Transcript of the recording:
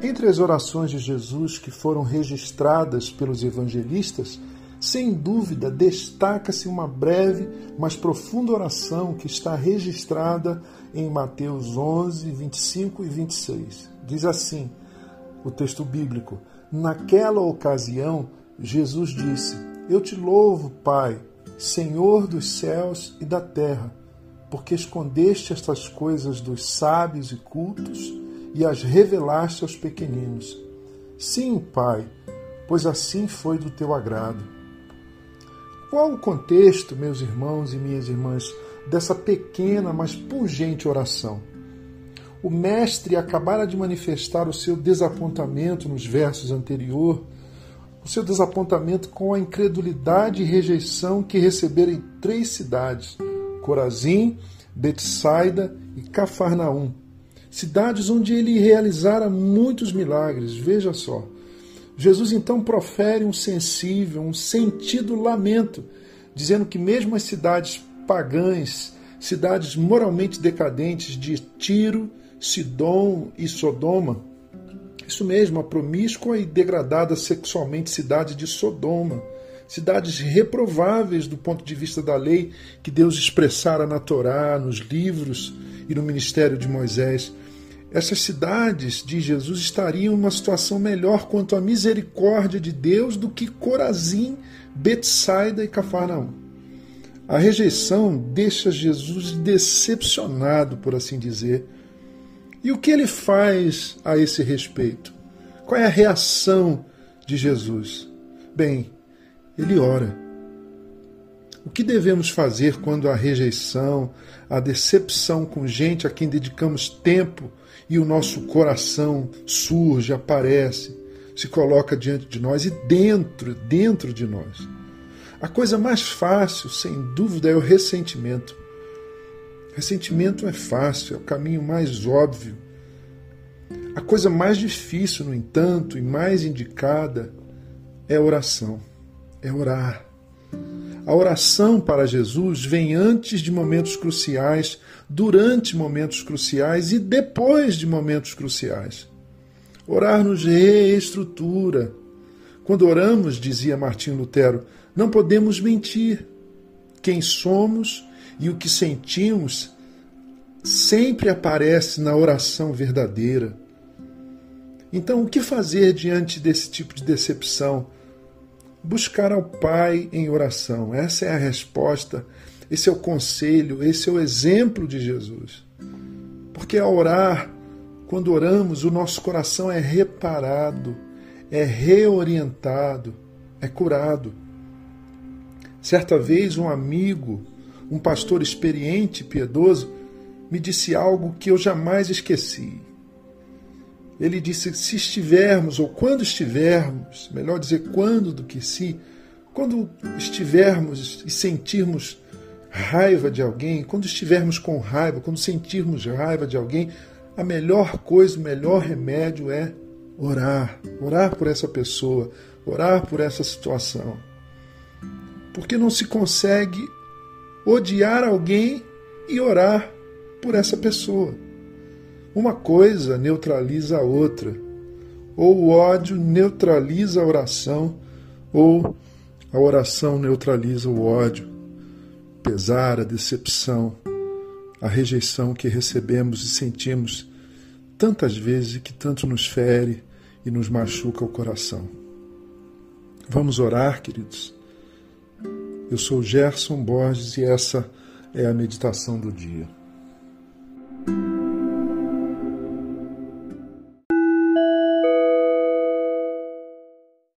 Entre as orações de Jesus que foram registradas pelos evangelistas, sem dúvida destaca-se uma breve, mas profunda oração que está registrada em Mateus 11, 25 e 26. Diz assim o texto bíblico: Naquela ocasião, Jesus disse: Eu te louvo, Pai, Senhor dos céus e da terra, porque escondeste estas coisas dos sábios e cultos e as revelaste aos pequeninos. Sim, Pai, pois assim foi do teu agrado. Qual o contexto, meus irmãos e minhas irmãs, dessa pequena, mas pungente oração? O mestre acabara de manifestar o seu desapontamento nos versos anteriores, o seu desapontamento com a incredulidade e rejeição que recebera em três cidades: Corazim, Betsaida e Cafarnaum cidades onde ele realizara muitos milagres. Veja só. Jesus então profere um sensível, um sentido lamento, dizendo que mesmo as cidades pagãs, cidades moralmente decadentes de Tiro, Sidom e Sodoma, isso mesmo, a promíscua e degradada sexualmente cidade de Sodoma, cidades reprováveis do ponto de vista da lei que Deus expressara na Torá, nos livros e no ministério de Moisés. Essas cidades de Jesus estariam em uma situação melhor quanto à misericórdia de Deus do que Corazim, Betsaida e Cafarnaum. A rejeição deixa Jesus decepcionado, por assim dizer. E o que ele faz a esse respeito? Qual é a reação de Jesus? Bem, ele ora. O que devemos fazer quando a rejeição, a decepção com gente a quem dedicamos tempo e o nosso coração surge, aparece, se coloca diante de nós e dentro, dentro de nós. A coisa mais fácil, sem dúvida, é o ressentimento. Ressentimento é fácil, é o caminho mais óbvio. A coisa mais difícil, no entanto, e mais indicada é a oração, é orar. A oração para Jesus vem antes de momentos cruciais, durante momentos cruciais e depois de momentos cruciais. Orar nos reestrutura. Quando oramos, dizia Martim Lutero, não podemos mentir. Quem somos e o que sentimos sempre aparece na oração verdadeira. Então, o que fazer diante desse tipo de decepção? Buscar ao Pai em oração. Essa é a resposta, esse é o conselho, esse é o exemplo de Jesus. Porque ao orar, quando oramos, o nosso coração é reparado, é reorientado, é curado. Certa vez, um amigo, um pastor experiente e piedoso, me disse algo que eu jamais esqueci ele disse: se estivermos, ou quando estivermos, melhor dizer quando do que se, quando estivermos e sentirmos raiva de alguém, quando estivermos com raiva, quando sentirmos raiva de alguém, a melhor coisa, o melhor remédio é orar. Orar por essa pessoa, orar por essa situação. Porque não se consegue odiar alguém e orar por essa pessoa. Uma coisa neutraliza a outra. Ou o ódio neutraliza a oração, ou a oração neutraliza o ódio. Pesar, a decepção, a rejeição que recebemos e sentimos tantas vezes e que tanto nos fere e nos machuca o coração. Vamos orar, queridos? Eu sou Gerson Borges e essa é a meditação do dia.